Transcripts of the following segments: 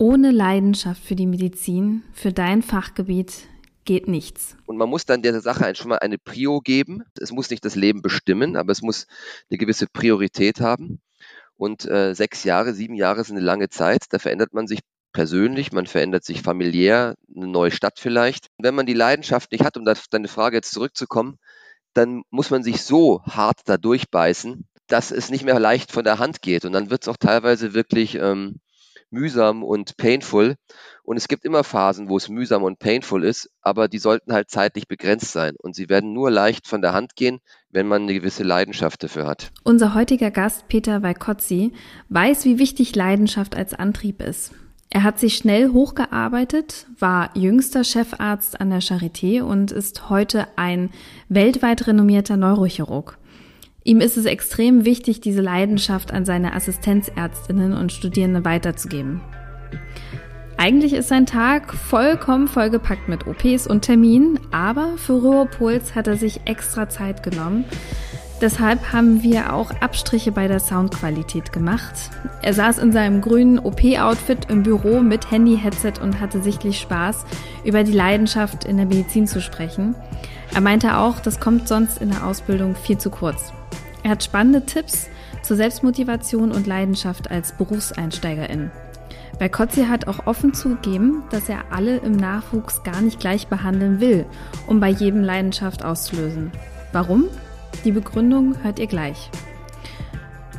Ohne Leidenschaft für die Medizin, für dein Fachgebiet, geht nichts. Und man muss dann der Sache schon mal eine Prio geben. Es muss nicht das Leben bestimmen, aber es muss eine gewisse Priorität haben. Und äh, sechs Jahre, sieben Jahre sind eine lange Zeit. Da verändert man sich persönlich, man verändert sich familiär, eine neue Stadt vielleicht. Wenn man die Leidenschaft nicht hat, um auf deine Frage jetzt zurückzukommen, dann muss man sich so hart da durchbeißen, dass es nicht mehr leicht von der Hand geht. Und dann wird es auch teilweise wirklich ähm, mühsam und painful. Und es gibt immer Phasen, wo es mühsam und painful ist, aber die sollten halt zeitlich begrenzt sein. Und sie werden nur leicht von der Hand gehen, wenn man eine gewisse Leidenschaft dafür hat. Unser heutiger Gast, Peter Weikotzi, weiß, wie wichtig Leidenschaft als Antrieb ist. Er hat sich schnell hochgearbeitet, war jüngster Chefarzt an der Charité und ist heute ein weltweit renommierter Neurochirurg. Ihm ist es extrem wichtig, diese Leidenschaft an seine Assistenzärztinnen und Studierende weiterzugeben. Eigentlich ist sein Tag vollkommen vollgepackt mit OPs und Terminen, aber für Ruhepuls hat er sich extra Zeit genommen, Deshalb haben wir auch Abstriche bei der Soundqualität gemacht. Er saß in seinem grünen OP-Outfit im Büro mit Handy-Headset und hatte sichtlich Spaß, über die Leidenschaft in der Medizin zu sprechen. Er meinte auch, das kommt sonst in der Ausbildung viel zu kurz. Er hat spannende Tipps zur Selbstmotivation und Leidenschaft als Berufseinsteigerin. Bei Kotzi hat auch offen zugegeben, dass er alle im Nachwuchs gar nicht gleich behandeln will, um bei jedem Leidenschaft auszulösen. Warum? Die Begründung hört ihr gleich.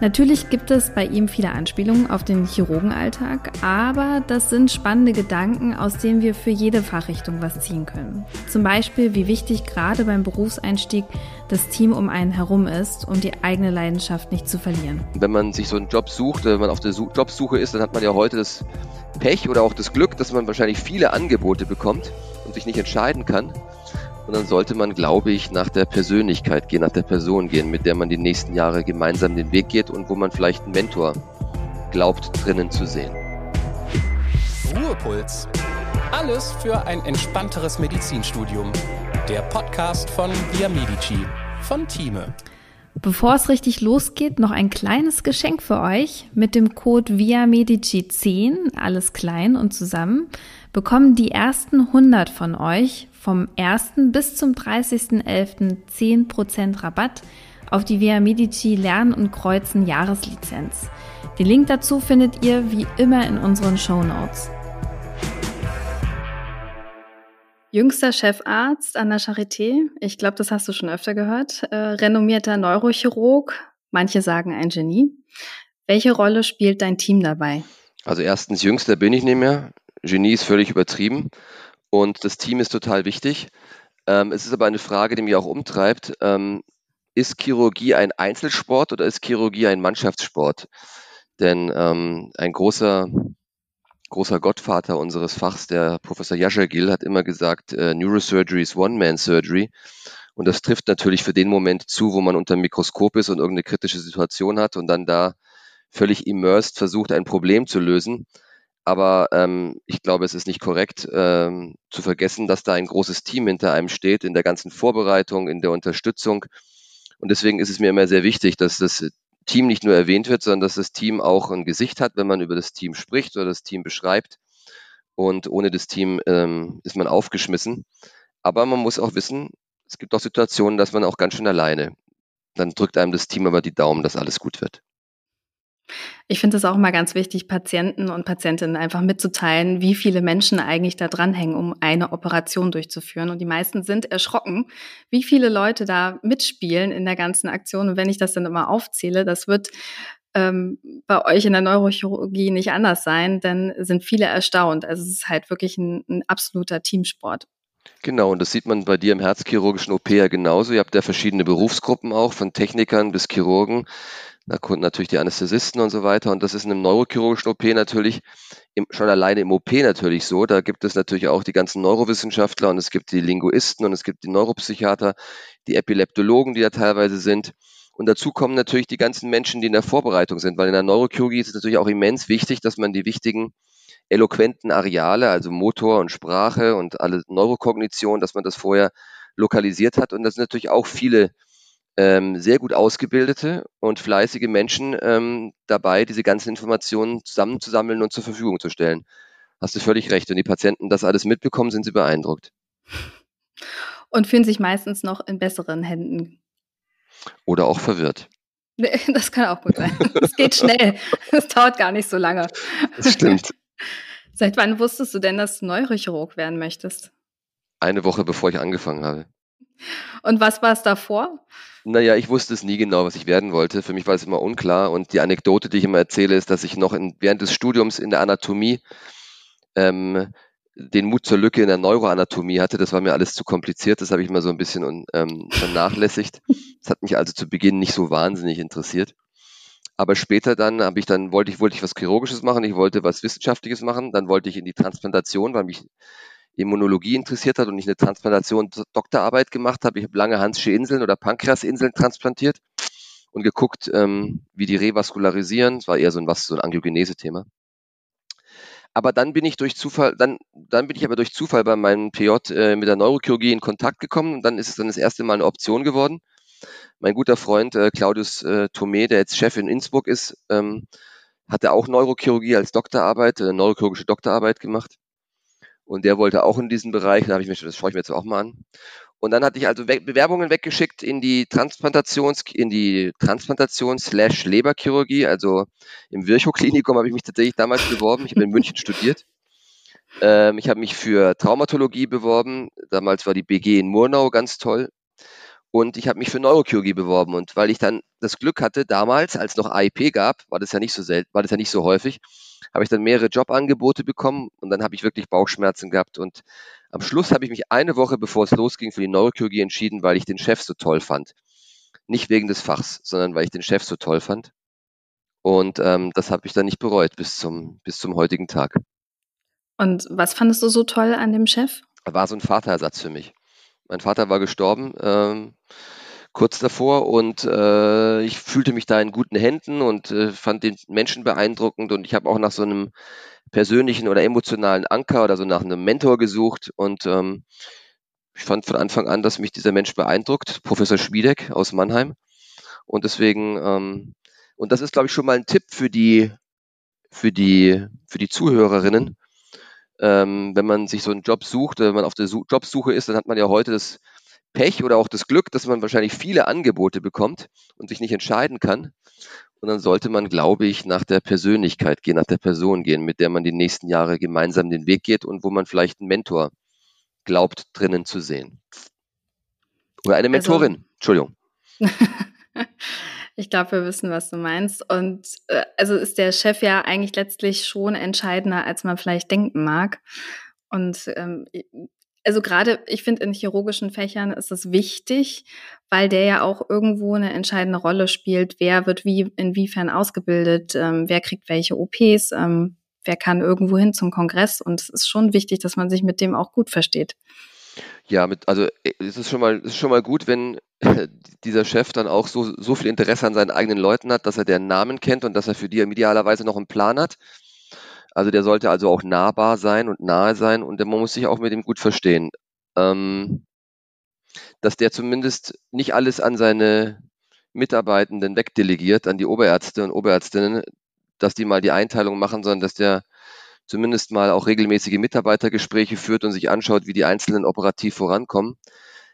Natürlich gibt es bei ihm viele Anspielungen auf den Chirurgenalltag, aber das sind spannende Gedanken, aus denen wir für jede Fachrichtung was ziehen können. Zum Beispiel, wie wichtig gerade beim Berufseinstieg das Team um einen herum ist, um die eigene Leidenschaft nicht zu verlieren. Wenn man sich so einen Job sucht, wenn man auf der Jobsuche ist, dann hat man ja heute das Pech oder auch das Glück, dass man wahrscheinlich viele Angebote bekommt und sich nicht entscheiden kann. Und dann sollte man, glaube ich, nach der Persönlichkeit gehen, nach der Person gehen, mit der man die nächsten Jahre gemeinsam den Weg geht und wo man vielleicht einen Mentor glaubt drinnen zu sehen. Ruhepuls. Alles für ein entspannteres Medizinstudium. Der Podcast von Via Medici von Thieme. Bevor es richtig losgeht, noch ein kleines Geschenk für euch. Mit dem Code Via Medici 10, alles klein und zusammen, bekommen die ersten 100 von euch vom 1. bis zum 30.11. 10% Rabatt auf die Via Medici Lernen und Kreuzen Jahreslizenz. Den Link dazu findet ihr wie immer in unseren Show Notes. Jüngster Chefarzt an der Charité, ich glaube, das hast du schon öfter gehört, äh, renommierter Neurochirurg, manche sagen ein Genie. Welche Rolle spielt dein Team dabei? Also erstens, jüngster bin ich nicht mehr. Genie ist völlig übertrieben. Und das Team ist total wichtig. Ähm, es ist aber eine Frage, die mich auch umtreibt. Ähm, ist Chirurgie ein Einzelsport oder ist Chirurgie ein Mannschaftssport? Denn ähm, ein großer, großer Gottvater unseres Fachs, der Professor Yashagil, hat immer gesagt, äh, Neurosurgery is One-Man-Surgery. Und das trifft natürlich für den Moment zu, wo man unter dem Mikroskop ist und irgendeine kritische Situation hat und dann da völlig immersed versucht, ein Problem zu lösen. Aber ähm, ich glaube, es ist nicht korrekt ähm, zu vergessen, dass da ein großes Team hinter einem steht, in der ganzen Vorbereitung, in der Unterstützung. Und deswegen ist es mir immer sehr wichtig, dass das Team nicht nur erwähnt wird, sondern dass das Team auch ein Gesicht hat, wenn man über das Team spricht oder das Team beschreibt. Und ohne das Team ähm, ist man aufgeschmissen. Aber man muss auch wissen, es gibt auch Situationen, dass man auch ganz schön alleine. Dann drückt einem das Team aber die Daumen, dass alles gut wird. Ich finde es auch immer ganz wichtig, Patienten und Patientinnen einfach mitzuteilen, wie viele Menschen eigentlich da dranhängen, um eine Operation durchzuführen. Und die meisten sind erschrocken, wie viele Leute da mitspielen in der ganzen Aktion. Und wenn ich das dann immer aufzähle, das wird ähm, bei euch in der Neurochirurgie nicht anders sein, dann sind viele erstaunt. Also es ist halt wirklich ein, ein absoluter Teamsport. Genau, und das sieht man bei dir im herzchirurgischen OP ja genauso. Ihr habt ja verschiedene Berufsgruppen auch, von Technikern bis Chirurgen natürlich die Anästhesisten und so weiter. Und das ist in einem neurochirurgischen OP natürlich im, schon alleine im OP natürlich so. Da gibt es natürlich auch die ganzen Neurowissenschaftler und es gibt die Linguisten und es gibt die Neuropsychiater, die Epileptologen, die da teilweise sind. Und dazu kommen natürlich die ganzen Menschen, die in der Vorbereitung sind, weil in der Neurochirurgie ist es natürlich auch immens wichtig, dass man die wichtigen eloquenten Areale, also Motor und Sprache und alle Neurokognition, dass man das vorher lokalisiert hat. Und das sind natürlich auch viele ähm, sehr gut ausgebildete und fleißige Menschen ähm, dabei, diese ganzen Informationen zusammenzusammeln und zur Verfügung zu stellen. hast du völlig recht. Wenn die Patienten das alles mitbekommen, sind sie beeindruckt. Und fühlen sich meistens noch in besseren Händen. Oder auch verwirrt. Das kann auch gut sein. Es geht schnell. Es dauert gar nicht so lange. Das stimmt. Seit wann wusstest du denn, dass du Neurochirurg werden möchtest? Eine Woche bevor ich angefangen habe. Und was war es davor? Naja, ich wusste es nie genau, was ich werden wollte. Für mich war es immer unklar. Und die Anekdote, die ich immer erzähle, ist, dass ich noch in, während des Studiums in der Anatomie ähm, den Mut zur Lücke in der Neuroanatomie hatte. Das war mir alles zu kompliziert. Das habe ich mal so ein bisschen ähm, vernachlässigt. Das hat mich also zu Beginn nicht so wahnsinnig interessiert. Aber später dann habe ich dann wollte ich wollte ich was chirurgisches machen. Ich wollte was wissenschaftliches machen. Dann wollte ich in die Transplantation, weil mich Immunologie interessiert hat und ich eine Transplantation Doktorarbeit gemacht habe. Ich habe lange Hansche Inseln oder Pankreasinseln transplantiert und geguckt, ähm, wie die revaskularisieren. Das war eher so ein was so ein Angiogenese-Thema. Aber dann bin ich durch Zufall, dann, dann bin ich aber durch Zufall bei meinem PJ äh, mit der Neurochirurgie in Kontakt gekommen und dann ist es dann das erste Mal eine Option geworden. Mein guter Freund äh, Claudius äh, Thomé, der jetzt Chef in Innsbruck ist, ähm, hatte auch Neurochirurgie als Doktorarbeit, äh, neurochirurgische Doktorarbeit gemacht. Und der wollte auch in diesen Bereich, da habe ich mir schon, das schaue ich mir jetzt auch mal an. Und dann hatte ich also Bewerbungen weggeschickt in die Transplantations, in die Transplantation slash Leberchirurgie. Also im Virchow-Klinikum habe ich mich tatsächlich damals beworben. Ich habe in München studiert. Ähm, ich habe mich für Traumatologie beworben. Damals war die BG in Murnau ganz toll. Und ich habe mich für Neurochirurgie beworben. Und weil ich dann das Glück hatte, damals, als noch AIP gab, war das ja nicht so selten, war das ja nicht so häufig, habe ich dann mehrere Jobangebote bekommen und dann habe ich wirklich Bauchschmerzen gehabt. Und am Schluss habe ich mich eine Woche, bevor es losging, für die Neurochirurgie entschieden, weil ich den Chef so toll fand. Nicht wegen des Fachs, sondern weil ich den Chef so toll fand. Und ähm, das habe ich dann nicht bereut bis zum, bis zum heutigen Tag. Und was fandest du so toll an dem Chef? Er war so ein Vaterersatz für mich. Mein Vater war gestorben ähm, kurz davor und äh, ich fühlte mich da in guten Händen und äh, fand den Menschen beeindruckend und ich habe auch nach so einem persönlichen oder emotionalen Anker oder so nach einem Mentor gesucht und ähm, ich fand von Anfang an, dass mich dieser Mensch beeindruckt, Professor Schwiedek aus Mannheim. Und deswegen und das ist glaube ich schon mal ein Tipp für die für die für die Zuhörerinnen, ähm, wenn man sich so einen Job sucht, wenn man auf der Su Jobsuche ist, dann hat man ja heute das Pech oder auch das Glück, dass man wahrscheinlich viele Angebote bekommt und sich nicht entscheiden kann. Und dann sollte man, glaube ich, nach der Persönlichkeit gehen, nach der Person gehen, mit der man die nächsten Jahre gemeinsam den Weg geht und wo man vielleicht einen Mentor glaubt, drinnen zu sehen. Oder eine also Mentorin. Also, Entschuldigung. Ich glaube, wir wissen, was du meinst. Und äh, also ist der Chef ja eigentlich letztlich schon entscheidender, als man vielleicht denken mag. Und ähm, also gerade, ich finde, in chirurgischen Fächern ist es wichtig, weil der ja auch irgendwo eine entscheidende Rolle spielt. Wer wird wie, inwiefern ausgebildet? Ähm, wer kriegt welche OPs? Ähm, wer kann irgendwo hin zum Kongress? Und es ist schon wichtig, dass man sich mit dem auch gut versteht. Ja, mit, also äh, es ist schon mal, es ist schon mal gut, wenn dieser Chef dann auch so, so viel Interesse an seinen eigenen Leuten hat, dass er deren Namen kennt und dass er für die idealerweise noch einen Plan hat. Also der sollte also auch nahbar sein und nahe sein und man muss sich auch mit ihm gut verstehen. Ähm, dass der zumindest nicht alles an seine Mitarbeitenden wegdelegiert, an die Oberärzte und Oberärztinnen, dass die mal die Einteilung machen, sondern dass der zumindest mal auch regelmäßige Mitarbeitergespräche führt und sich anschaut, wie die Einzelnen operativ vorankommen.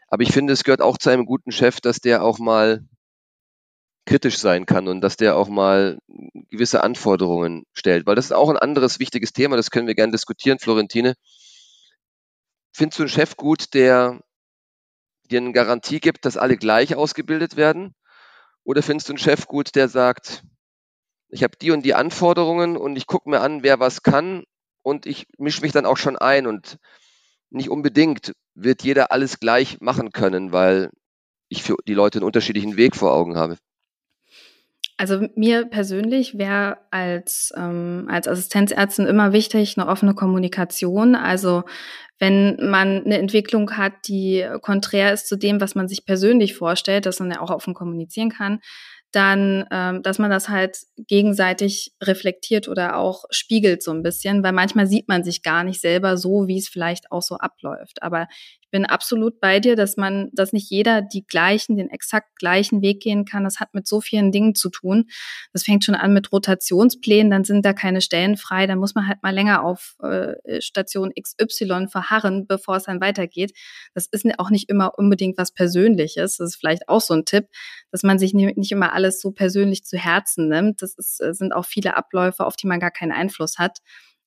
Aber ich finde, es gehört auch zu einem guten Chef, dass der auch mal kritisch sein kann und dass der auch mal gewisse Anforderungen stellt. Weil das ist auch ein anderes wichtiges Thema, das können wir gerne diskutieren, Florentine. Findest du einen Chef gut, der dir eine Garantie gibt, dass alle gleich ausgebildet werden? Oder findest du einen Chef gut, der sagt, ich habe die und die Anforderungen und ich gucke mir an, wer was kann und ich mische mich dann auch schon ein und nicht unbedingt wird jeder alles gleich machen können, weil ich für die Leute einen unterschiedlichen Weg vor Augen habe. Also mir persönlich wäre als, ähm, als Assistenzärztin immer wichtig eine offene Kommunikation. Also wenn man eine Entwicklung hat, die konträr ist zu dem, was man sich persönlich vorstellt, dass man ja auch offen kommunizieren kann, dann, ähm, dass man das halt gegenseitig reflektiert oder auch spiegelt so ein bisschen, weil manchmal sieht man sich gar nicht selber so, wie es vielleicht auch so abläuft. Aber bin absolut bei dir, dass man, dass nicht jeder die gleichen, den exakt gleichen Weg gehen kann. Das hat mit so vielen Dingen zu tun. Das fängt schon an mit Rotationsplänen, dann sind da keine Stellen frei, dann muss man halt mal länger auf äh, Station XY verharren, bevor es dann weitergeht. Das ist auch nicht immer unbedingt was Persönliches. Das ist vielleicht auch so ein Tipp, dass man sich nicht immer alles so persönlich zu Herzen nimmt. Das ist, sind auch viele Abläufe, auf die man gar keinen Einfluss hat.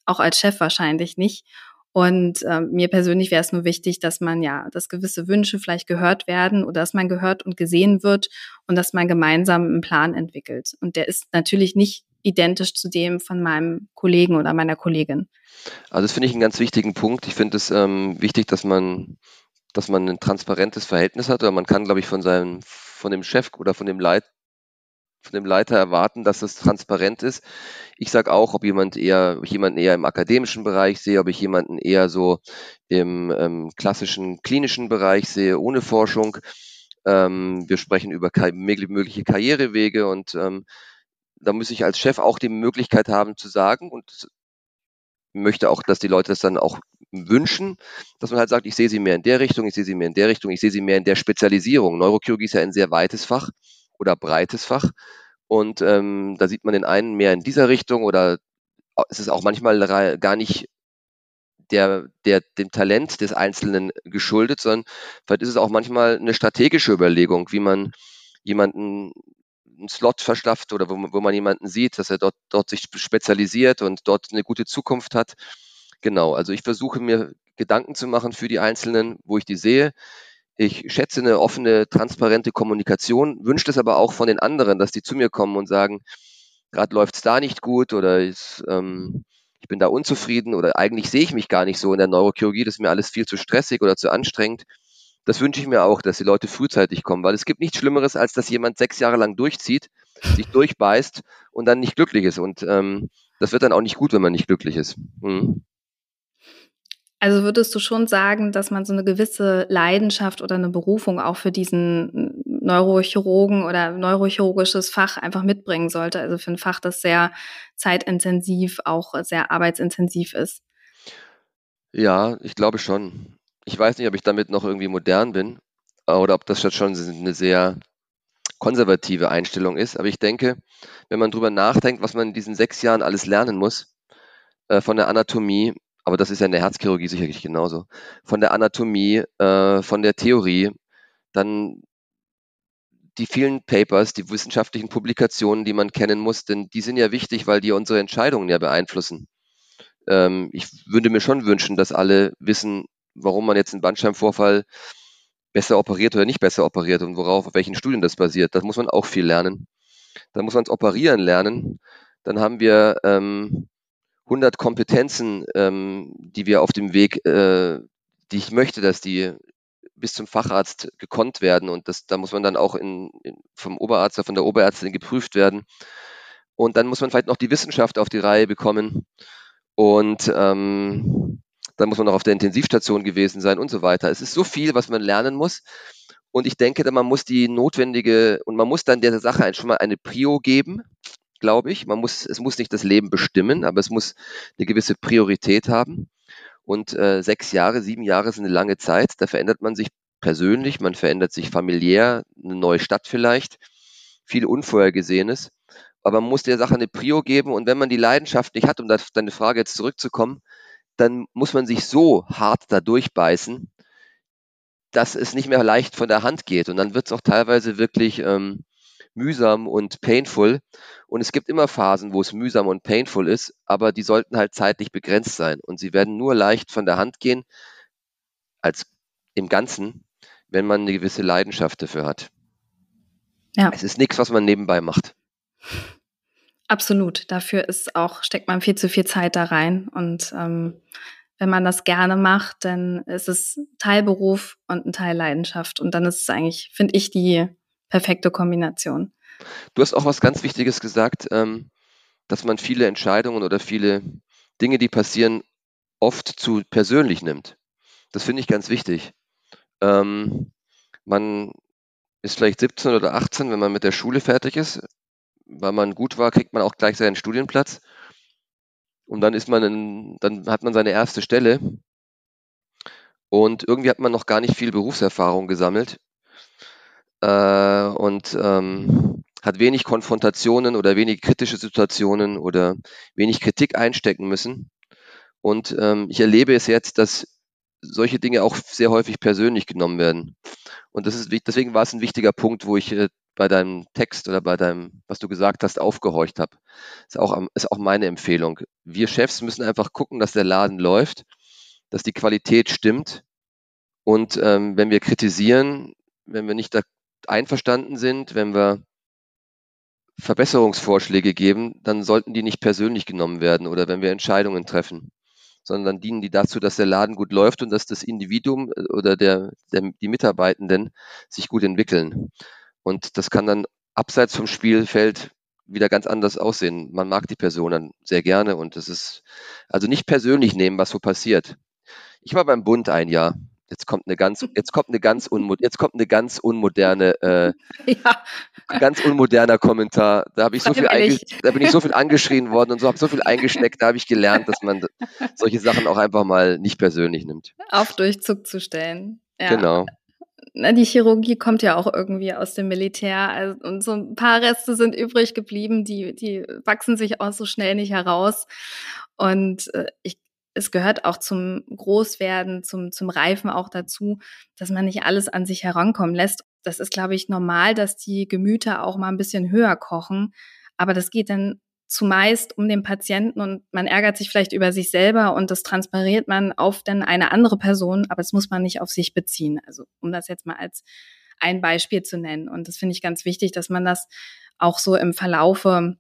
Auch als Chef wahrscheinlich nicht. Und äh, mir persönlich wäre es nur wichtig, dass man ja, dass gewisse Wünsche vielleicht gehört werden oder dass man gehört und gesehen wird und dass man gemeinsam einen Plan entwickelt. Und der ist natürlich nicht identisch zu dem von meinem Kollegen oder meiner Kollegin. Also das finde ich einen ganz wichtigen Punkt. Ich finde es ähm, wichtig, dass man, dass man ein transparentes Verhältnis hat. Oder man kann, glaube ich, von seinem, von dem Chef oder von dem Leit, von dem Leiter erwarten, dass es transparent ist. Ich sage auch, ob jemand eher, ob ich jemanden eher im akademischen Bereich sehe, ob ich jemanden eher so im ähm, klassischen klinischen Bereich sehe, ohne Forschung. Ähm, wir sprechen über mögliche Karrierewege und ähm, da muss ich als Chef auch die Möglichkeit haben zu sagen und möchte auch, dass die Leute das dann auch wünschen, dass man halt sagt, ich sehe sie mehr in der Richtung, ich sehe sie mehr in der Richtung, ich sehe sie mehr in der Spezialisierung. Neurochirurgie ist ja ein sehr weites Fach oder breites Fach. Und ähm, da sieht man den einen mehr in dieser Richtung oder es ist auch manchmal gar nicht der, der, dem Talent des Einzelnen geschuldet, sondern vielleicht ist es auch manchmal eine strategische Überlegung, wie man jemanden einen Slot verschafft oder wo, wo man jemanden sieht, dass er dort, dort sich spezialisiert und dort eine gute Zukunft hat. Genau, also ich versuche mir Gedanken zu machen für die Einzelnen, wo ich die sehe. Ich schätze eine offene, transparente Kommunikation, wünsche es aber auch von den anderen, dass die zu mir kommen und sagen, gerade läuft es da nicht gut oder ist, ähm, ich bin da unzufrieden oder eigentlich sehe ich mich gar nicht so in der Neurochirurgie, das ist mir alles viel zu stressig oder zu anstrengend. Das wünsche ich mir auch, dass die Leute frühzeitig kommen, weil es gibt nichts Schlimmeres, als dass jemand sechs Jahre lang durchzieht, sich durchbeißt und dann nicht glücklich ist. Und ähm, das wird dann auch nicht gut, wenn man nicht glücklich ist. Mhm. Also würdest du schon sagen, dass man so eine gewisse Leidenschaft oder eine Berufung auch für diesen Neurochirurgen oder neurochirurgisches Fach einfach mitbringen sollte? Also für ein Fach, das sehr zeitintensiv, auch sehr arbeitsintensiv ist. Ja, ich glaube schon. Ich weiß nicht, ob ich damit noch irgendwie modern bin oder ob das schon eine sehr konservative Einstellung ist. Aber ich denke, wenn man drüber nachdenkt, was man in diesen sechs Jahren alles lernen muss, äh, von der Anatomie aber das ist ja in der Herzchirurgie sicherlich genauso. Von der Anatomie, äh, von der Theorie, dann die vielen Papers, die wissenschaftlichen Publikationen, die man kennen muss, denn die sind ja wichtig, weil die unsere Entscheidungen ja beeinflussen. Ähm, ich würde mir schon wünschen, dass alle wissen, warum man jetzt einen Bandscheibenvorfall besser operiert oder nicht besser operiert und worauf, auf welchen Studien das basiert. Da muss man auch viel lernen. Da muss man es operieren lernen. Dann haben wir ähm, 100 Kompetenzen, ähm, die wir auf dem Weg, äh, die ich möchte, dass die bis zum Facharzt gekonnt werden und das, da muss man dann auch in, in, vom Oberarzt oder von der Oberärztin geprüft werden. Und dann muss man vielleicht noch die Wissenschaft auf die Reihe bekommen und ähm, dann muss man noch auf der Intensivstation gewesen sein und so weiter. Es ist so viel, was man lernen muss. Und ich denke, man muss die notwendige und man muss dann der Sache schon mal eine Prio geben glaube ich. Man muss, es muss nicht das Leben bestimmen, aber es muss eine gewisse Priorität haben. Und äh, sechs Jahre, sieben Jahre sind eine lange Zeit. Da verändert man sich persönlich, man verändert sich familiär, eine neue Stadt vielleicht, viel Unvorhergesehenes. Aber man muss der Sache eine Prio geben. Und wenn man die Leidenschaft nicht hat, um auf deine Frage jetzt zurückzukommen, dann muss man sich so hart da durchbeißen, dass es nicht mehr leicht von der Hand geht. Und dann wird es auch teilweise wirklich ähm, mühsam und painful. Und es gibt immer Phasen, wo es mühsam und painful ist, aber die sollten halt zeitlich begrenzt sein. Und sie werden nur leicht von der Hand gehen, als im Ganzen, wenn man eine gewisse Leidenschaft dafür hat. Ja. Es ist nichts, was man nebenbei macht. Absolut. Dafür ist auch, steckt man viel zu viel Zeit da rein. Und ähm, wenn man das gerne macht, dann ist es Teilberuf und ein Teil Leidenschaft. Und dann ist es eigentlich, finde ich, die perfekte Kombination. Du hast auch was ganz Wichtiges gesagt, ähm, dass man viele Entscheidungen oder viele Dinge, die passieren, oft zu persönlich nimmt. Das finde ich ganz wichtig. Ähm, man ist vielleicht 17 oder 18, wenn man mit der Schule fertig ist. Weil man gut war, kriegt man auch gleich seinen Studienplatz. Und dann ist man in, dann hat man seine erste Stelle. Und irgendwie hat man noch gar nicht viel Berufserfahrung gesammelt äh, und ähm, hat wenig Konfrontationen oder wenig kritische Situationen oder wenig Kritik einstecken müssen. Und ähm, ich erlebe es jetzt, dass solche Dinge auch sehr häufig persönlich genommen werden. Und das ist, deswegen war es ein wichtiger Punkt, wo ich äh, bei deinem Text oder bei deinem, was du gesagt hast, aufgehorcht habe. Ist auch, ist auch meine Empfehlung. Wir Chefs müssen einfach gucken, dass der Laden läuft, dass die Qualität stimmt. Und ähm, wenn wir kritisieren, wenn wir nicht da einverstanden sind, wenn wir Verbesserungsvorschläge geben, dann sollten die nicht persönlich genommen werden oder wenn wir Entscheidungen treffen sondern dienen die dazu, dass der Laden gut läuft und dass das Individuum äh, oder der, der, die Mitarbeitenden sich gut entwickeln. Und das kann dann abseits vom Spielfeld wieder ganz anders aussehen. Man mag die Person dann sehr gerne und es ist also nicht persönlich nehmen, was so passiert. Ich war beim Bund ein Jahr Jetzt kommt eine ganz, jetzt kommt eine ganz unmo jetzt kommt eine ganz unmoderne, äh, ja. ganz unmoderner Kommentar. Da habe ich so viel, da bin ich so viel angeschrien worden und so habe so viel eingesteckt. Da habe ich gelernt, dass man solche Sachen auch einfach mal nicht persönlich nimmt. Auf Durchzug zu stellen. Ja. Genau. Na, die Chirurgie kommt ja auch irgendwie aus dem Militär also, und so ein paar Reste sind übrig geblieben, die, die wachsen sich auch so schnell nicht heraus. Und äh, ich es gehört auch zum Großwerden, zum, zum Reifen auch dazu, dass man nicht alles an sich herankommen lässt. Das ist, glaube ich, normal, dass die Gemüter auch mal ein bisschen höher kochen. Aber das geht dann zumeist um den Patienten und man ärgert sich vielleicht über sich selber und das transpariert man auf dann eine andere Person, aber das muss man nicht auf sich beziehen. Also um das jetzt mal als ein Beispiel zu nennen. Und das finde ich ganz wichtig, dass man das auch so im Verlaufe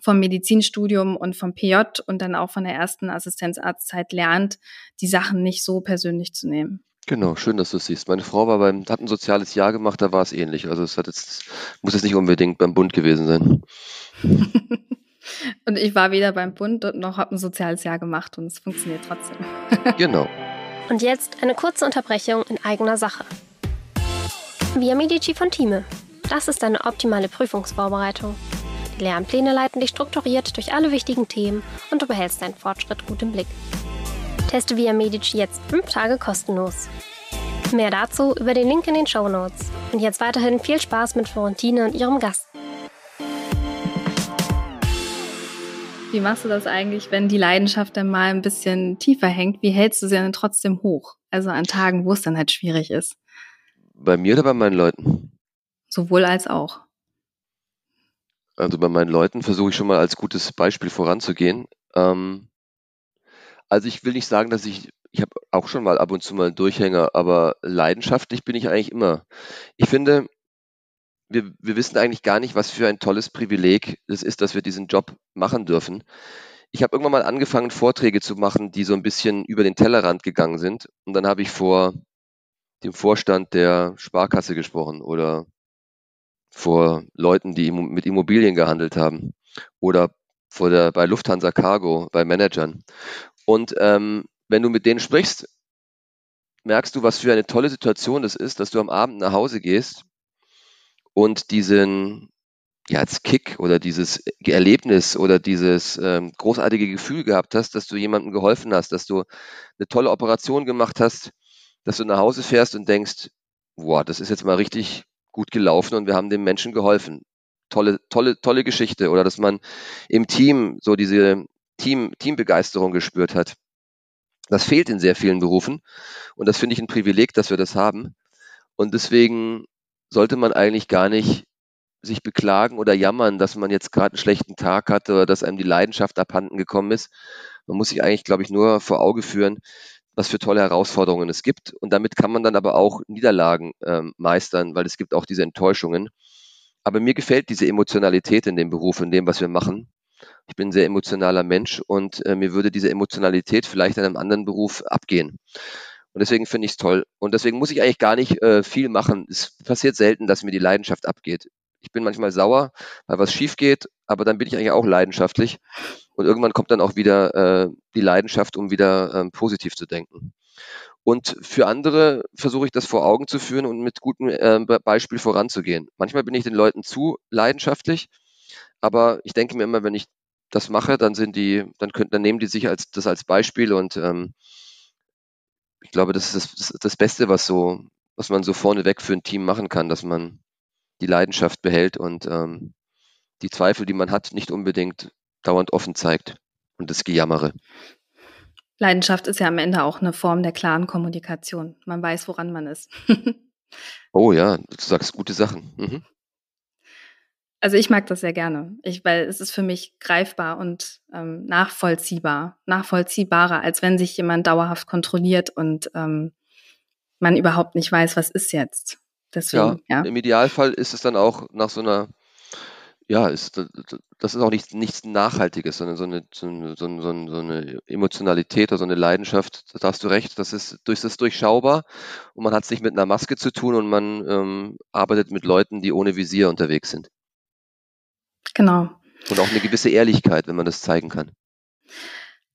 vom Medizinstudium und vom PJ und dann auch von der ersten Assistenzarztzeit lernt, die Sachen nicht so persönlich zu nehmen. Genau, schön, dass du es siehst. Meine Frau war beim, hat ein soziales Jahr gemacht, da war es ähnlich. Also es hat jetzt, muss jetzt nicht unbedingt beim Bund gewesen sein. und ich war weder beim Bund und noch habe ein soziales Jahr gemacht und es funktioniert trotzdem. genau. Und jetzt eine kurze Unterbrechung in eigener Sache. Via Medici von Thieme. Das ist eine optimale Prüfungsvorbereitung. Die Lernpläne leiten dich strukturiert durch alle wichtigen Themen und du behältst deinen Fortschritt gut im Blick. Teste Via Medici jetzt fünf Tage kostenlos. Mehr dazu über den Link in den Show Notes. Und jetzt weiterhin viel Spaß mit Florentine und ihrem Gast. Wie machst du das eigentlich, wenn die Leidenschaft dann mal ein bisschen tiefer hängt? Wie hältst du sie dann trotzdem hoch? Also an Tagen, wo es dann halt schwierig ist. Bei mir oder bei meinen Leuten? Sowohl als auch. Also bei meinen Leuten versuche ich schon mal als gutes Beispiel voranzugehen. Ähm, also ich will nicht sagen, dass ich, ich habe auch schon mal ab und zu mal einen Durchhänger, aber leidenschaftlich bin ich eigentlich immer. Ich finde, wir, wir wissen eigentlich gar nicht, was für ein tolles Privileg es ist, dass wir diesen Job machen dürfen. Ich habe irgendwann mal angefangen, Vorträge zu machen, die so ein bisschen über den Tellerrand gegangen sind. Und dann habe ich vor dem Vorstand der Sparkasse gesprochen oder vor Leuten, die mit Immobilien gehandelt haben oder vor der, bei Lufthansa Cargo, bei Managern. Und ähm, wenn du mit denen sprichst, merkst du, was für eine tolle Situation das ist, dass du am Abend nach Hause gehst und diesen ja, als Kick oder dieses Erlebnis oder dieses ähm, großartige Gefühl gehabt hast, dass du jemandem geholfen hast, dass du eine tolle Operation gemacht hast, dass du nach Hause fährst und denkst, boah, das ist jetzt mal richtig gut gelaufen und wir haben dem Menschen geholfen. Tolle, tolle, tolle Geschichte. Oder dass man im Team so diese Team, Teambegeisterung gespürt hat. Das fehlt in sehr vielen Berufen. Und das finde ich ein Privileg, dass wir das haben. Und deswegen sollte man eigentlich gar nicht sich beklagen oder jammern, dass man jetzt gerade einen schlechten Tag hatte oder dass einem die Leidenschaft abhanden gekommen ist. Man muss sich eigentlich, glaube ich, nur vor Auge führen, was für tolle Herausforderungen es gibt. Und damit kann man dann aber auch Niederlagen ähm, meistern, weil es gibt auch diese Enttäuschungen. Aber mir gefällt diese Emotionalität in dem Beruf, in dem, was wir machen. Ich bin ein sehr emotionaler Mensch und äh, mir würde diese Emotionalität vielleicht in einem anderen Beruf abgehen. Und deswegen finde ich es toll. Und deswegen muss ich eigentlich gar nicht äh, viel machen. Es passiert selten, dass mir die Leidenschaft abgeht. Ich bin manchmal sauer, weil was schief geht, aber dann bin ich eigentlich auch leidenschaftlich. Und irgendwann kommt dann auch wieder äh, die Leidenschaft, um wieder ähm, positiv zu denken. Und für andere versuche ich das vor Augen zu führen und mit gutem äh, Beispiel voranzugehen. Manchmal bin ich den Leuten zu leidenschaftlich, aber ich denke mir immer, wenn ich das mache, dann sind die, dann könnten, dann nehmen die sich als das als Beispiel und ähm, glaube, das ist das, das Beste, was so, was man so vorneweg für ein Team machen kann, dass man die Leidenschaft behält und ähm, die Zweifel, die man hat, nicht unbedingt dauernd offen zeigt und das Gejammere. Leidenschaft ist ja am Ende auch eine Form der klaren Kommunikation. Man weiß, woran man ist. oh ja, du sagst gute Sachen. Mhm. Also ich mag das sehr gerne, ich, weil es ist für mich greifbar und ähm, nachvollziehbar, nachvollziehbarer, als wenn sich jemand dauerhaft kontrolliert und ähm, man überhaupt nicht weiß, was ist jetzt. Deswegen, ja, ja, im Idealfall ist es dann auch nach so einer, ja, ist, das ist auch nichts, nichts Nachhaltiges, sondern so eine, so, eine, so, eine, so eine Emotionalität oder so eine Leidenschaft, da hast du recht, das ist, das ist durchschaubar und man hat es nicht mit einer Maske zu tun und man ähm, arbeitet mit Leuten, die ohne Visier unterwegs sind. Genau. Und auch eine gewisse Ehrlichkeit, wenn man das zeigen kann.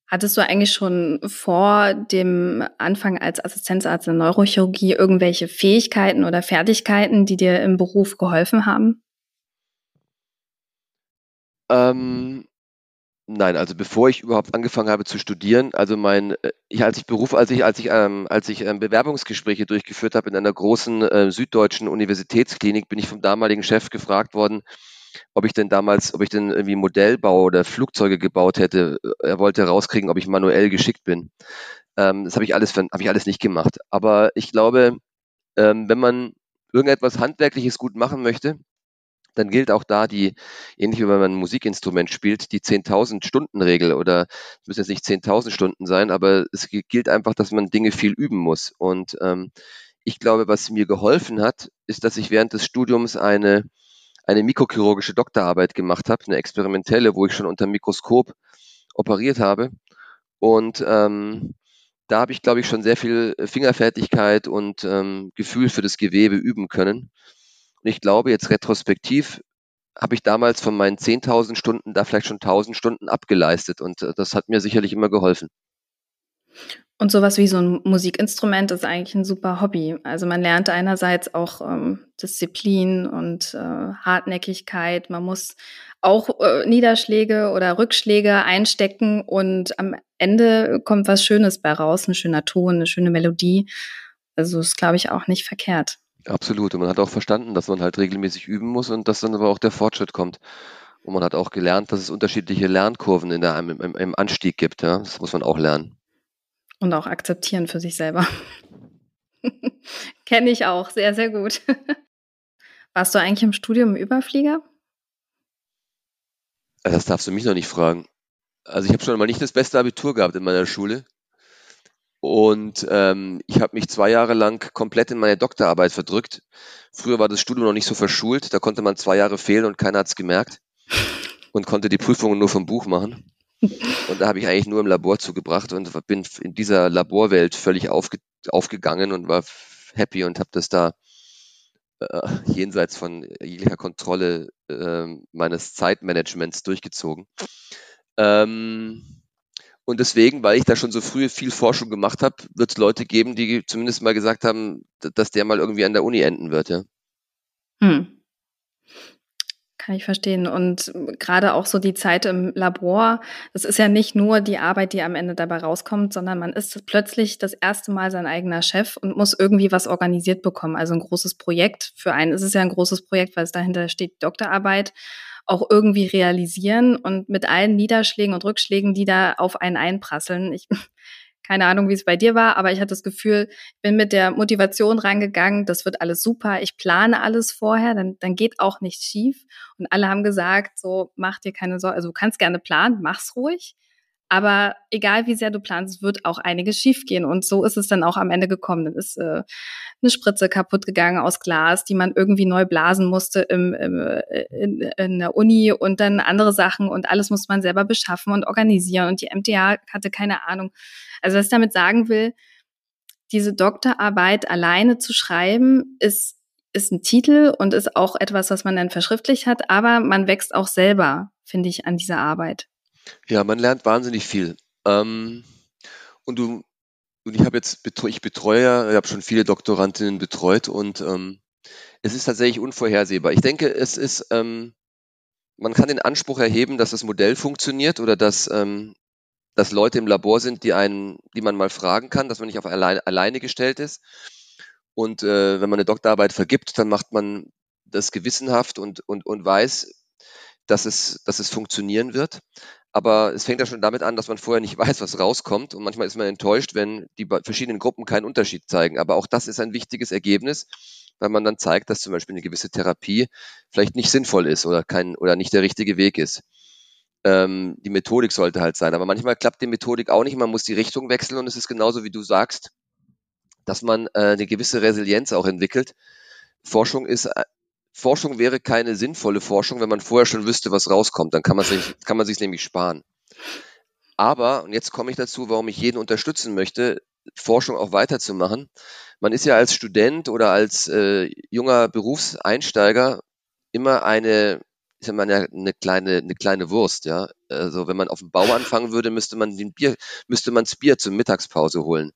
Hattest du eigentlich schon vor dem Anfang als Assistenzarzt in Neurochirurgie irgendwelche Fähigkeiten oder Fertigkeiten, die dir im Beruf geholfen haben? Ähm, nein, also bevor ich überhaupt angefangen habe zu studieren, also mein, äh, ich, als ich Beruf, als ich, als ich, ähm, als ich ähm, Bewerbungsgespräche durchgeführt habe in einer großen äh, süddeutschen Universitätsklinik, bin ich vom damaligen Chef gefragt worden, ob ich denn damals, ob ich denn irgendwie Modellbau oder Flugzeuge gebaut hätte. Er wollte rauskriegen, ob ich manuell geschickt bin. Ähm, das habe ich alles, habe ich alles nicht gemacht. Aber ich glaube, ähm, wenn man irgendetwas Handwerkliches gut machen möchte, dann gilt auch da die, ähnlich wie wenn man ein Musikinstrument spielt, die 10.000 Stunden Regel oder es müssen jetzt nicht 10.000 Stunden sein, aber es gilt einfach, dass man Dinge viel üben muss. Und ähm, ich glaube, was mir geholfen hat, ist, dass ich während des Studiums eine eine mikrochirurgische Doktorarbeit gemacht habe, eine experimentelle, wo ich schon unter Mikroskop operiert habe. Und ähm, da habe ich, glaube ich, schon sehr viel Fingerfertigkeit und ähm, Gefühl für das Gewebe üben können. Und ich glaube, jetzt retrospektiv habe ich damals von meinen 10.000 Stunden da vielleicht schon 1.000 Stunden abgeleistet. Und äh, das hat mir sicherlich immer geholfen. Und sowas wie so ein Musikinstrument ist eigentlich ein super Hobby. Also man lernt einerseits auch ähm, Disziplin und äh, Hartnäckigkeit. Man muss auch äh, Niederschläge oder Rückschläge einstecken und am Ende kommt was Schönes bei raus, ein schöner Ton, eine schöne Melodie. Also ist, glaube ich, auch nicht verkehrt. Absolut. Und man hat auch verstanden, dass man halt regelmäßig üben muss und dass dann aber auch der Fortschritt kommt. Und man hat auch gelernt, dass es unterschiedliche Lernkurven in der, im, im, Anstieg gibt. Ja? Das muss man auch lernen. Und auch akzeptieren für sich selber. Kenne ich auch, sehr, sehr gut. Warst du eigentlich im Studium Überflieger? Das darfst du mich noch nicht fragen. Also ich habe schon mal nicht das beste Abitur gehabt in meiner Schule. Und ähm, ich habe mich zwei Jahre lang komplett in meine Doktorarbeit verdrückt. Früher war das Studium noch nicht so verschult. Da konnte man zwei Jahre fehlen und keiner hat es gemerkt. Und konnte die Prüfungen nur vom Buch machen. Und da habe ich eigentlich nur im Labor zugebracht und bin in dieser Laborwelt völlig aufge aufgegangen und war happy und habe das da äh, jenseits von jeglicher Kontrolle äh, meines Zeitmanagements durchgezogen. Ähm, und deswegen, weil ich da schon so früh viel Forschung gemacht habe, wird es Leute geben, die zumindest mal gesagt haben, dass der mal irgendwie an der Uni enden wird, ja. Hm. Kann ich verstehen. Und gerade auch so die Zeit im Labor, das ist ja nicht nur die Arbeit, die am Ende dabei rauskommt, sondern man ist plötzlich das erste Mal sein eigener Chef und muss irgendwie was organisiert bekommen. Also ein großes Projekt. Für einen ist es ja ein großes Projekt, weil es dahinter steht Doktorarbeit auch irgendwie realisieren und mit allen Niederschlägen und Rückschlägen, die da auf einen einprasseln. Ich keine Ahnung, wie es bei dir war, aber ich hatte das Gefühl, ich bin mit der Motivation reingegangen, das wird alles super, ich plane alles vorher, dann, dann geht auch nichts schief. Und alle haben gesagt, so mach dir keine Sorgen, also du kannst gerne planen, mach's ruhig. Aber egal wie sehr du planst, wird auch einiges schiefgehen. Und so ist es dann auch am Ende gekommen. Dann ist äh, eine Spritze kaputt gegangen aus Glas, die man irgendwie neu blasen musste im, im, äh, in, in der Uni und dann andere Sachen und alles musste man selber beschaffen und organisieren. Und die MTA hatte keine Ahnung. Also was ich damit sagen will, diese Doktorarbeit alleine zu schreiben, ist ist ein Titel und ist auch etwas, was man dann verschriftlich hat, aber man wächst auch selber, finde ich, an dieser Arbeit. Ja, man lernt wahnsinnig viel. Ähm, und du, und ich habe jetzt, ich betreue ja, ich habe schon viele Doktorandinnen betreut und ähm, es ist tatsächlich unvorhersehbar. Ich denke, es ist, ähm, man kann den Anspruch erheben, dass das Modell funktioniert oder dass, ähm, dass Leute im Labor sind, die einen, die man mal fragen kann, dass man nicht auf alleine, alleine gestellt ist. Und äh, wenn man eine Doktorarbeit vergibt, dann macht man das gewissenhaft und, und, und weiß, dass es, dass es funktionieren wird. Aber es fängt ja schon damit an, dass man vorher nicht weiß, was rauskommt. Und manchmal ist man enttäuscht, wenn die verschiedenen Gruppen keinen Unterschied zeigen. Aber auch das ist ein wichtiges Ergebnis, weil man dann zeigt, dass zum Beispiel eine gewisse Therapie vielleicht nicht sinnvoll ist oder kein oder nicht der richtige Weg ist. Ähm, die Methodik sollte halt sein. Aber manchmal klappt die Methodik auch nicht. Man muss die Richtung wechseln und es ist genauso wie du sagst, dass man äh, eine gewisse Resilienz auch entwickelt. Forschung ist äh, Forschung wäre keine sinnvolle Forschung, wenn man vorher schon wüsste, was rauskommt. Dann kann man sich, kann man sich nämlich sparen. Aber, und jetzt komme ich dazu, warum ich jeden unterstützen möchte, Forschung auch weiterzumachen. Man ist ja als Student oder als äh, junger Berufseinsteiger immer eine ist ja mal eine, eine kleine, eine kleine Wurst, ja. Also wenn man auf dem Bau anfangen würde, müsste man den Bier, müsste man das Bier zur Mittagspause holen.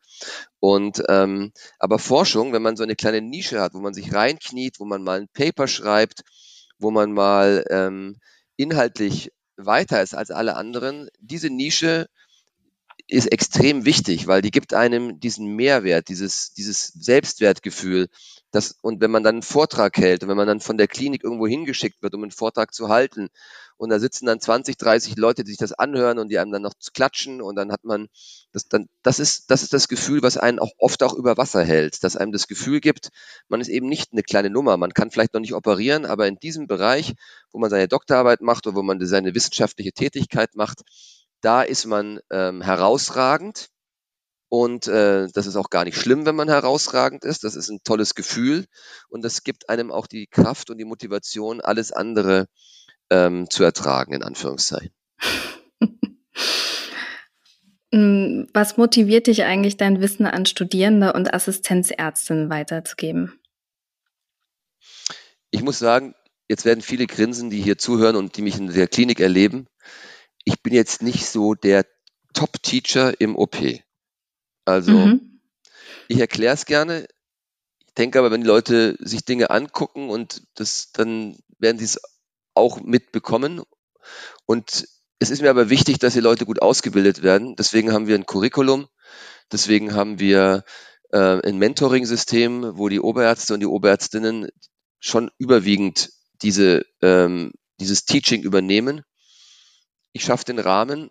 Und ähm, aber Forschung, wenn man so eine kleine Nische hat, wo man sich reinkniet, wo man mal ein Paper schreibt, wo man mal ähm, inhaltlich weiter ist als alle anderen, diese Nische ist extrem wichtig, weil die gibt einem diesen Mehrwert, dieses, dieses Selbstwertgefühl. Das, und wenn man dann einen Vortrag hält und wenn man dann von der Klinik irgendwo hingeschickt wird, um einen Vortrag zu halten, und da sitzen dann 20, 30 Leute, die sich das anhören und die einem dann noch klatschen und dann hat man das dann, das ist, das ist das Gefühl, was einen auch oft auch über Wasser hält, dass einem das Gefühl gibt, man ist eben nicht eine kleine Nummer, man kann vielleicht noch nicht operieren, aber in diesem Bereich, wo man seine Doktorarbeit macht oder wo man seine wissenschaftliche Tätigkeit macht, da ist man ähm, herausragend und äh, das ist auch gar nicht schlimm, wenn man herausragend ist. Das ist ein tolles Gefühl und das gibt einem auch die Kraft und die Motivation, alles andere ähm, zu ertragen, in Anführungszeichen. Mm, was motiviert dich eigentlich, dein Wissen an Studierende und Assistenzärztinnen weiterzugeben? Ich muss sagen, jetzt werden viele grinsen, die hier zuhören und die mich in der Klinik erleben ich bin jetzt nicht so der Top-Teacher im OP. Also mhm. ich erkläre es gerne. Ich denke aber, wenn die Leute sich Dinge angucken und das, dann werden sie es auch mitbekommen. Und es ist mir aber wichtig, dass die Leute gut ausgebildet werden. Deswegen haben wir ein Curriculum. Deswegen haben wir äh, ein Mentoring-System, wo die Oberärzte und die Oberärztinnen schon überwiegend diese, ähm, dieses Teaching übernehmen ich schaffe den Rahmen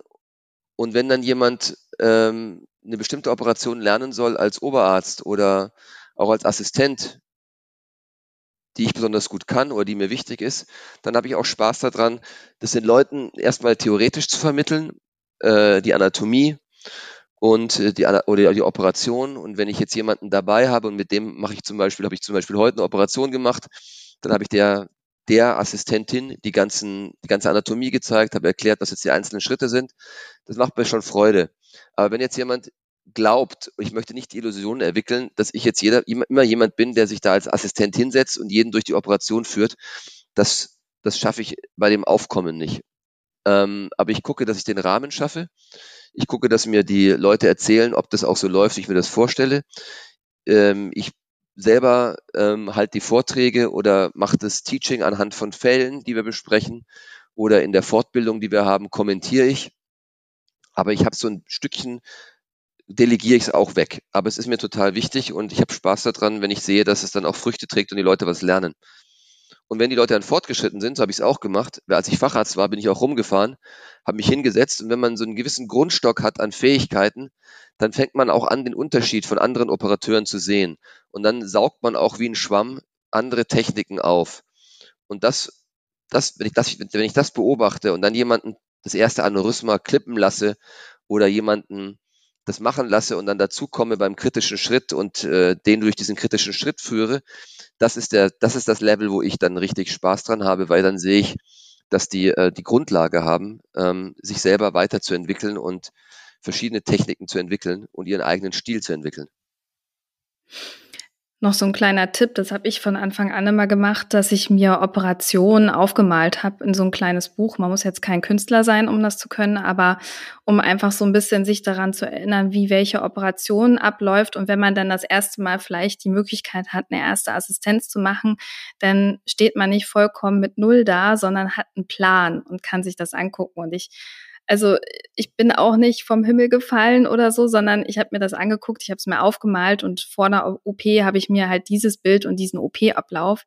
und wenn dann jemand ähm, eine bestimmte Operation lernen soll als Oberarzt oder auch als Assistent, die ich besonders gut kann oder die mir wichtig ist, dann habe ich auch Spaß daran, das den Leuten erstmal theoretisch zu vermitteln, äh, die Anatomie und äh, die oder die Operation. Und wenn ich jetzt jemanden dabei habe und mit dem mache ich zum Beispiel, habe ich zum Beispiel heute eine Operation gemacht, dann habe ich der der Assistentin die, ganzen, die ganze Anatomie gezeigt, habe erklärt, was jetzt die einzelnen Schritte sind. Das macht mir schon Freude. Aber wenn jetzt jemand glaubt, ich möchte nicht die Illusion entwickeln, dass ich jetzt jeder, immer jemand bin, der sich da als Assistent hinsetzt und jeden durch die Operation führt, das, das schaffe ich bei dem Aufkommen nicht. Ähm, aber ich gucke, dass ich den Rahmen schaffe. Ich gucke, dass mir die Leute erzählen, ob das auch so läuft, wie ich mir das vorstelle. Ähm, ich selber ähm, halt die Vorträge oder mache das Teaching anhand von Fällen, die wir besprechen oder in der Fortbildung, die wir haben, kommentiere ich. Aber ich habe so ein Stückchen, delegiere ich es auch weg. Aber es ist mir total wichtig und ich habe Spaß daran, wenn ich sehe, dass es dann auch Früchte trägt und die Leute was lernen. Und wenn die Leute dann fortgeschritten sind, so habe ich es auch gemacht, als ich Facharzt war, bin ich auch rumgefahren, habe mich hingesetzt und wenn man so einen gewissen Grundstock hat an Fähigkeiten, dann fängt man auch an, den Unterschied von anderen Operateuren zu sehen. Und dann saugt man auch wie ein Schwamm andere Techniken auf. Und das, das, wenn ich das, wenn ich das beobachte und dann jemanden das erste Aneurysma klippen lasse oder jemanden das machen lasse und dann dazu komme beim kritischen Schritt und äh, den durch diesen kritischen Schritt führe, das ist der, das ist das Level, wo ich dann richtig Spaß dran habe, weil dann sehe ich, dass die äh, die Grundlage haben, ähm, sich selber weiterzuentwickeln und verschiedene Techniken zu entwickeln und ihren eigenen Stil zu entwickeln. Noch so ein kleiner Tipp, das habe ich von Anfang an immer gemacht, dass ich mir Operationen aufgemalt habe in so ein kleines Buch. Man muss jetzt kein Künstler sein, um das zu können, aber um einfach so ein bisschen sich daran zu erinnern, wie welche Operation abläuft. Und wenn man dann das erste Mal vielleicht die Möglichkeit hat, eine erste Assistenz zu machen, dann steht man nicht vollkommen mit Null da, sondern hat einen Plan und kann sich das angucken. Und ich Also ich bin auch nicht vom Himmel gefallen oder so, sondern ich habe mir das angeguckt, ich habe es mir aufgemalt und vor einer OP habe ich mir halt dieses Bild und diesen OP-Ablauf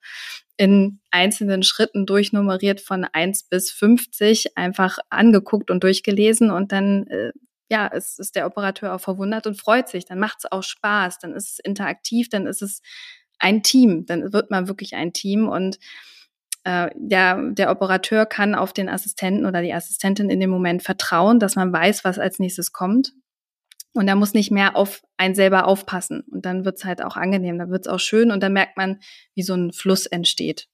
in einzelnen Schritten durchnummeriert von eins bis 50 einfach angeguckt und durchgelesen und dann äh, ja, es ist der Operateur auch verwundert und freut sich. Dann macht es auch Spaß, dann ist es interaktiv, dann ist es ein Team, dann wird man wirklich ein Team und äh, der, der Operateur kann auf den Assistenten oder die Assistentin in dem Moment vertrauen, dass man weiß, was als nächstes kommt. Und er muss nicht mehr auf einen selber aufpassen. Und dann wird's halt auch angenehm, dann wird's auch schön und dann merkt man, wie so ein Fluss entsteht.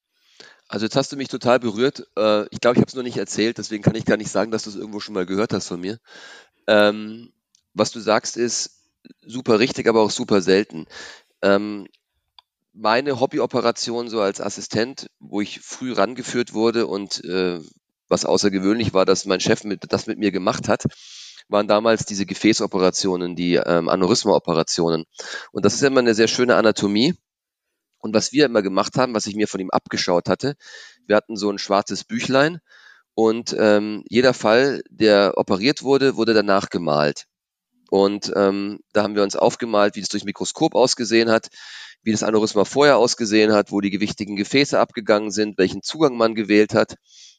Also jetzt hast du mich total berührt. Äh, ich glaube, ich habe es noch nicht erzählt, deswegen kann ich gar nicht sagen, dass du es irgendwo schon mal gehört hast von mir. Ähm, was du sagst, ist super richtig, aber auch super selten. Ähm, meine Hobbyoperation so als Assistent, wo ich früh rangeführt wurde und äh, was außergewöhnlich war, dass mein Chef mit, das mit mir gemacht hat, waren damals diese Gefäßoperationen, die ähm, Aneurysma-Operationen. Und das ist immer eine sehr schöne Anatomie. Und was wir immer gemacht haben, was ich mir von ihm abgeschaut hatte, wir hatten so ein schwarzes Büchlein und ähm, jeder Fall, der operiert wurde, wurde danach gemalt. Und ähm, da haben wir uns aufgemalt, wie das durch Mikroskop ausgesehen hat, wie das Aneurysma vorher ausgesehen hat, wo die gewichtigen Gefäße abgegangen sind, welchen Zugang man gewählt hat.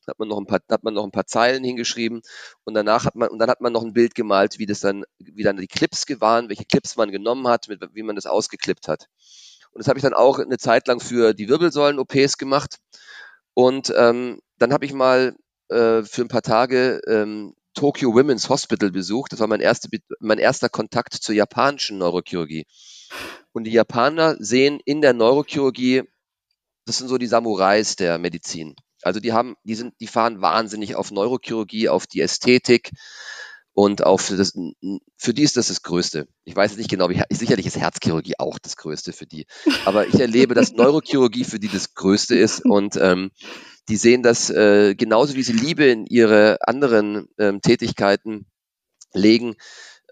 Hat man noch ein paar, hat man noch ein paar Zeilen hingeschrieben und danach hat man, und dann hat man noch ein Bild gemalt, wie das dann, wie dann die Clips waren, welche Clips man genommen hat, mit, wie man das ausgeklippt hat. Und das habe ich dann auch eine Zeit lang für die Wirbelsäulen-OPs gemacht. Und ähm, dann habe ich mal äh, für ein paar Tage ähm, Tokyo Women's Hospital besucht. Das war mein, erste, mein erster Kontakt zur japanischen Neurochirurgie. Und die Japaner sehen in der Neurochirurgie, das sind so die Samurais der Medizin. Also die haben, die sind, die fahren wahnsinnig auf Neurochirurgie, auf die Ästhetik und auf das, für die ist das das Größte. Ich weiß nicht genau, wie, sicherlich ist Herzchirurgie auch das Größte für die. Aber ich erlebe, dass Neurochirurgie für die das Größte ist und ähm, die sehen das äh, genauso wie sie Liebe in ihre anderen ähm, Tätigkeiten legen,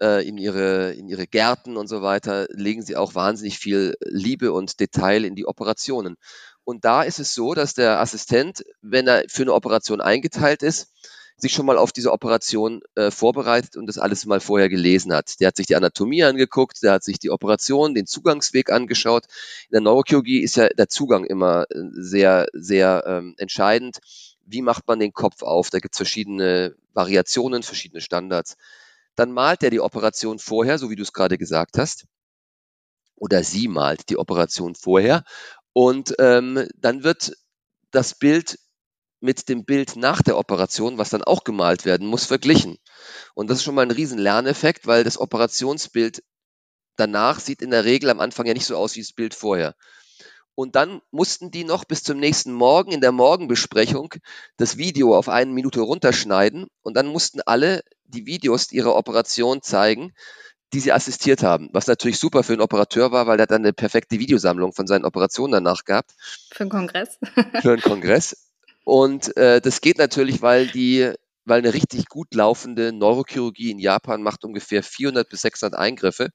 äh, in, ihre, in ihre Gärten und so weiter, legen sie auch wahnsinnig viel Liebe und Detail in die Operationen. Und da ist es so, dass der Assistent, wenn er für eine Operation eingeteilt ist, sich schon mal auf diese Operation äh, vorbereitet und das alles mal vorher gelesen hat. Der hat sich die Anatomie angeguckt, der hat sich die Operation, den Zugangsweg angeschaut. In der Neurochirurgie ist ja der Zugang immer äh, sehr, sehr ähm, entscheidend. Wie macht man den Kopf auf? Da gibt es verschiedene Variationen, verschiedene Standards. Dann malt er die Operation vorher, so wie du es gerade gesagt hast. Oder sie malt die Operation vorher. Und ähm, dann wird das Bild mit dem Bild nach der Operation, was dann auch gemalt werden muss, verglichen. Und das ist schon mal ein riesen Lerneffekt, weil das Operationsbild danach sieht in der Regel am Anfang ja nicht so aus wie das Bild vorher. Und dann mussten die noch bis zum nächsten Morgen in der Morgenbesprechung das Video auf eine Minute runterschneiden und dann mussten alle die Videos ihrer Operation zeigen, die sie assistiert haben. Was natürlich super für einen Operateur war, weil er dann eine perfekte Videosammlung von seinen Operationen danach gehabt. Für einen Kongress. für einen Kongress. Und äh, das geht natürlich, weil die, weil eine richtig gut laufende Neurochirurgie in Japan macht ungefähr 400 bis 600 Eingriffe.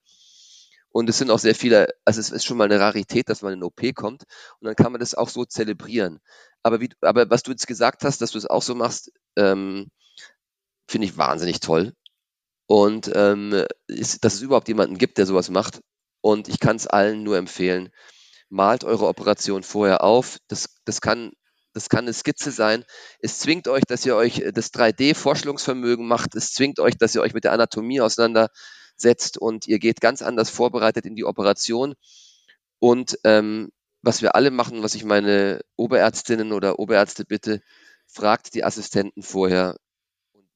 Und es sind auch sehr viele, also es ist schon mal eine Rarität, dass man in OP kommt. Und dann kann man das auch so zelebrieren. Aber, wie, aber was du jetzt gesagt hast, dass du es auch so machst, ähm, finde ich wahnsinnig toll. Und ähm, ist, dass es überhaupt jemanden gibt, der sowas macht. Und ich kann es allen nur empfehlen. Malt eure Operation vorher auf. Das, das, kann, das kann eine Skizze sein. Es zwingt euch, dass ihr euch das 3D-Vorstellungsvermögen macht. Es zwingt euch, dass ihr euch mit der Anatomie auseinandersetzt setzt und ihr geht ganz anders vorbereitet in die Operation. Und ähm, was wir alle machen, was ich meine Oberärztinnen oder Oberärzte bitte, fragt die Assistenten vorher und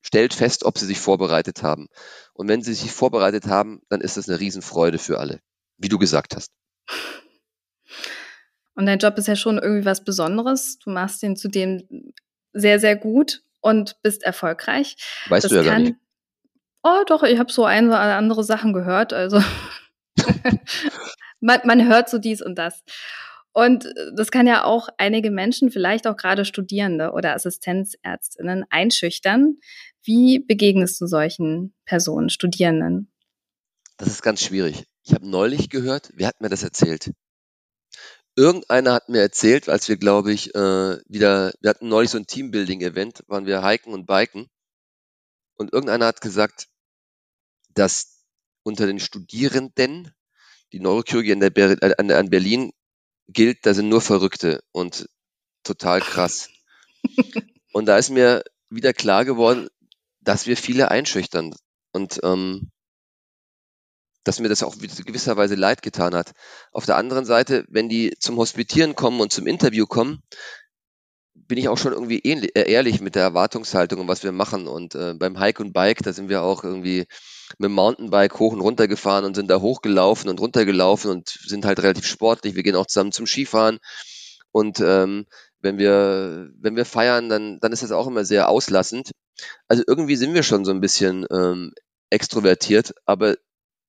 stellt fest, ob sie sich vorbereitet haben. Und wenn sie sich vorbereitet haben, dann ist das eine Riesenfreude für alle, wie du gesagt hast. Und dein Job ist ja schon irgendwie was Besonderes. Du machst den zudem sehr, sehr gut und bist erfolgreich. Weißt das du ja gar nicht. Oh, doch, ich habe so ein oder andere Sachen gehört. Also man, man hört so dies und das. Und das kann ja auch einige Menschen, vielleicht auch gerade Studierende oder Assistenzärztinnen, einschüchtern. Wie begegnest du solchen Personen, Studierenden? Das ist ganz schwierig. Ich habe neulich gehört, wer hat mir das erzählt? Irgendeiner hat mir erzählt, als wir, glaube ich, äh, wieder, wir hatten neulich so ein Teambuilding-Event, waren wir hiken und biken. Und irgendeiner hat gesagt, dass unter den Studierenden die Neurochirurgie an, der Ber an, an Berlin gilt, da sind nur Verrückte und total krass. und da ist mir wieder klar geworden, dass wir viele einschüchtern und ähm, dass mir das auch gewisserweise leid getan hat. Auf der anderen Seite, wenn die zum Hospitieren kommen und zum Interview kommen, bin ich auch schon irgendwie äh, ehrlich mit der Erwartungshaltung und was wir machen. Und äh, beim Hike und Bike, da sind wir auch irgendwie mit dem Mountainbike hoch und runter gefahren und sind da hochgelaufen und runtergelaufen und sind halt relativ sportlich. Wir gehen auch zusammen zum Skifahren. Und ähm, wenn wir, wenn wir feiern, dann, dann ist das auch immer sehr auslassend. Also irgendwie sind wir schon so ein bisschen ähm, extrovertiert, aber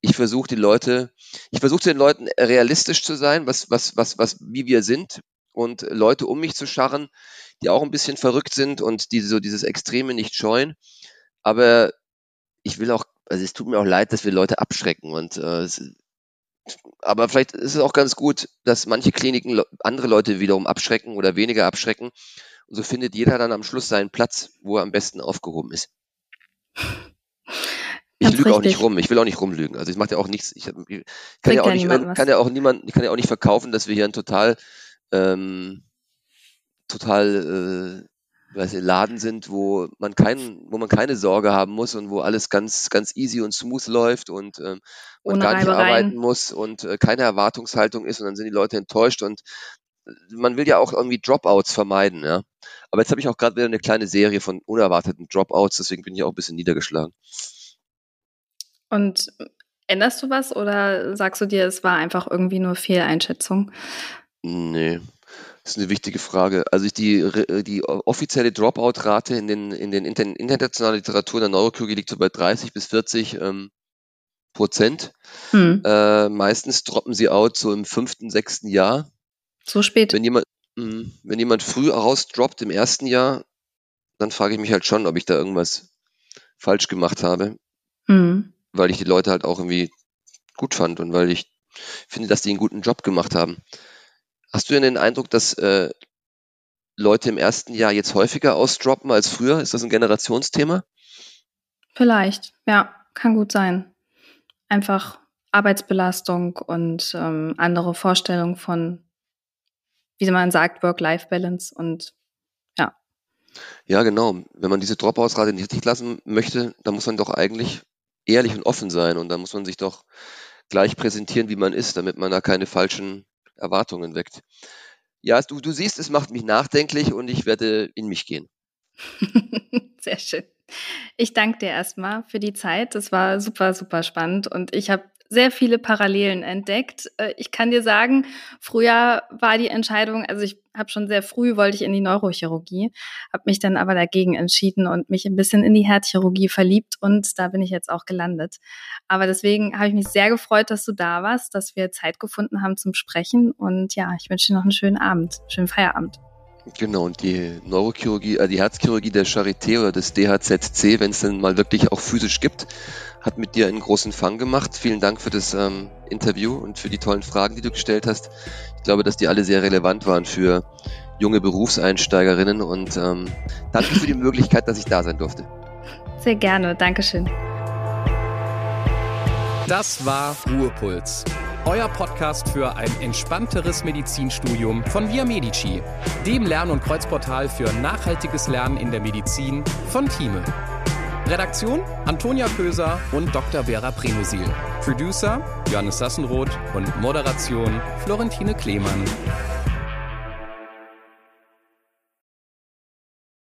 ich versuche die Leute, ich versuche den Leuten realistisch zu sein, was, was, was, was, wie wir sind und Leute um mich zu scharren, die auch ein bisschen verrückt sind und die so dieses Extreme nicht scheuen. Aber ich will auch, also es tut mir auch leid, dass wir Leute abschrecken und äh, aber vielleicht ist es auch ganz gut, dass manche Kliniken andere Leute wiederum abschrecken oder weniger abschrecken. Und so findet jeder dann am Schluss seinen Platz, wo er am besten aufgehoben ist. Ich lüge auch nicht rum, ich will auch nicht rumlügen. Also ich mache ja auch nichts. Ich, kann, ja auch nicht, kann ja auch niemand, ich kann ja auch nicht verkaufen, dass wir hier ein total, ähm, total äh, weiß ich, Laden sind, wo man keinen, wo man keine Sorge haben muss und wo alles ganz, ganz easy und smooth läuft und ähm, man gar nicht arbeiten muss und äh, keine Erwartungshaltung ist und dann sind die Leute enttäuscht und äh, man will ja auch irgendwie Dropouts vermeiden, ja. Aber jetzt habe ich auch gerade wieder eine kleine Serie von unerwarteten Dropouts, deswegen bin ich auch ein bisschen niedergeschlagen. Und änderst du was oder sagst du dir, es war einfach irgendwie nur Fehleinschätzung? Nee, das ist eine wichtige Frage. Also die, die offizielle Dropout-Rate in den, in den internationalen Literatur der Neurochirurgie liegt so bei 30 bis 40 ähm, Prozent. Hm. Äh, meistens droppen sie out so im fünften, sechsten Jahr. So spät. Wenn jemand, mh, hm, wenn jemand früh rausdroppt im ersten Jahr, dann frage ich mich halt schon, ob ich da irgendwas falsch gemacht habe. Hm. Weil ich die Leute halt auch irgendwie gut fand und weil ich finde, dass die einen guten Job gemacht haben. Hast du denn den Eindruck, dass äh, Leute im ersten Jahr jetzt häufiger ausdroppen als früher? Ist das ein Generationsthema? Vielleicht, ja, kann gut sein. Einfach Arbeitsbelastung und ähm, andere Vorstellungen von, wie man sagt, Work-Life-Balance und ja. Ja, genau. Wenn man diese Dropouts-Rate nicht richtig lassen möchte, dann muss man doch eigentlich ehrlich und offen sein und dann muss man sich doch gleich präsentieren, wie man ist, damit man da keine falschen Erwartungen weckt. Ja, du, du siehst, es macht mich nachdenklich und ich werde in mich gehen. Sehr schön. Ich danke dir erstmal für die Zeit. Das war super, super spannend und ich habe sehr viele Parallelen entdeckt. Äh, ich kann dir sagen, früher war die Entscheidung, also ich habe schon sehr früh wollte ich in die Neurochirurgie, habe mich dann aber dagegen entschieden und mich ein bisschen in die Herzchirurgie verliebt und da bin ich jetzt auch gelandet. Aber deswegen habe ich mich sehr gefreut, dass du da warst, dass wir Zeit gefunden haben zum Sprechen und ja, ich wünsche dir noch einen schönen Abend, schönen Feierabend. Genau, und die Neurochirurgie, äh, die Herzchirurgie der Charité oder des DHZC, wenn es dann mal wirklich auch physisch gibt, hat mit dir einen großen Fang gemacht. Vielen Dank für das ähm, Interview und für die tollen Fragen, die du gestellt hast. Ich glaube, dass die alle sehr relevant waren für junge Berufseinsteigerinnen und ähm, danke für die Möglichkeit, dass ich da sein durfte. Sehr gerne, Dankeschön. Das war Ruhepuls euer Podcast für ein entspannteres Medizinstudium von Via Medici, dem Lern- und Kreuzportal für nachhaltiges Lernen in der Medizin von Thieme. Redaktion Antonia Köser und Dr. Vera Premusil. Producer Johannes Sassenroth und Moderation Florentine Klemann.